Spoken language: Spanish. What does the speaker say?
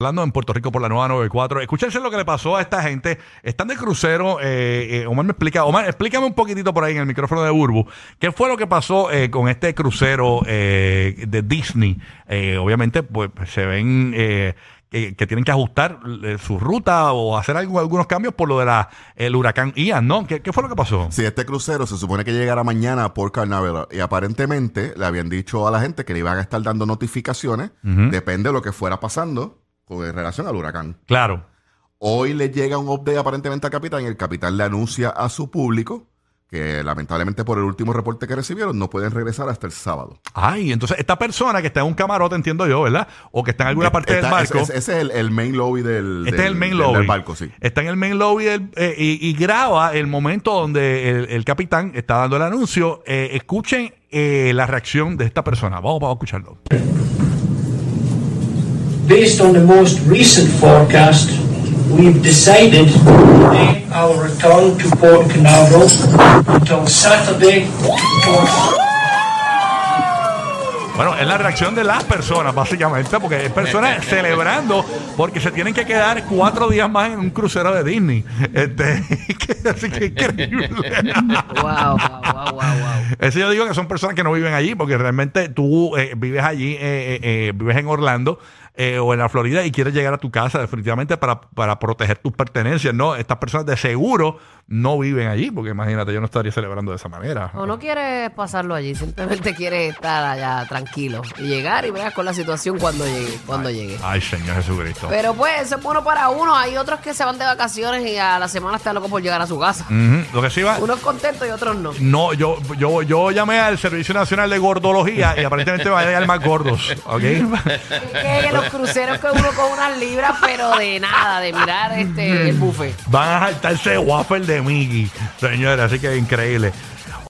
Hablando en Puerto Rico por la nueva 94. Escúchense lo que le pasó a esta gente. Están de crucero. eh, eh, Omar me explica. Omar, explícame un poquitito por ahí en el micrófono de Burbu. ¿Qué fue lo que pasó eh, con este crucero eh, de Disney? Obviamente, pues se ven que, tienen que ajustar su ruta o hacer algo- algunos cambios por lo del huracán Ian, ¿no? ¿Qué, qué fue lo que pasó? Sí, este crucero se supone que llegará mañana por Carnaval y aparentemente le habían dicho a la gente que le iban a estar dando notificaciones, depende de lo que fuera pasando con relación al huracán. Claro. Hoy le llega un update aparentemente al capitán y el capitán le anuncia a su público que lamentablemente por el último reporte que recibieron no pueden regresar hasta el sábado. Ay, entonces esta persona que está en un camarote, entiendo yo, ¿verdad? O que está en alguna parte del barco. Ese, ese es el, el main lobby del, Este del- es el main del- lobby. del barco, sí. Está en el main lobby del- eh, y, y graba el momento donde el, el capitán está dando el anuncio. Eh, escuchen eh, la reacción de esta persona. Vamos, vamos a escucharlo. Based on the most recent forecast, we've decided to delay our return to Port Canaveral until Saturday. 4th Bueno, es la reacción de las personas, básicamente, porque hay personas celebrando porque se tienen que quedar cuatro días más en un crucero de Disney. Este, que- así que increíble. Wow, wow, wow, wow, wow. Eso yo digo que son personas que no viven allí, porque realmente tú eh, vives allí, eh, eh, eh, vives en Orlando eh, o en la Florida y quieres llegar a tu casa definitivamente para, para proteger tus pertenencias, ¿no? Estas personas de seguro no viven allí, porque imagínate, yo no estaría celebrando de esa manera. O no quieres pasarlo allí, simplemente quieres estar allá tranquilo y llegar y veas con la situación cuando llegue, cuando llegue. Ay, Señor Jesucristo. Pero pues eso es bueno para uno. Hay otros que se van de vacaciones y a la semana están locos por llegar a su casa. Ujú, Lo que sí va... Unos contentos y otros no. No, yo, yo, yo llamé al Servicio Nacional de Gordología y aparentemente van a llegar más gordos, ¿ok? cruceros que uno con unas libras, pero de nada, de mirar este el buffet. Van a saltarse waffle de Mickey, señores, así que increíble.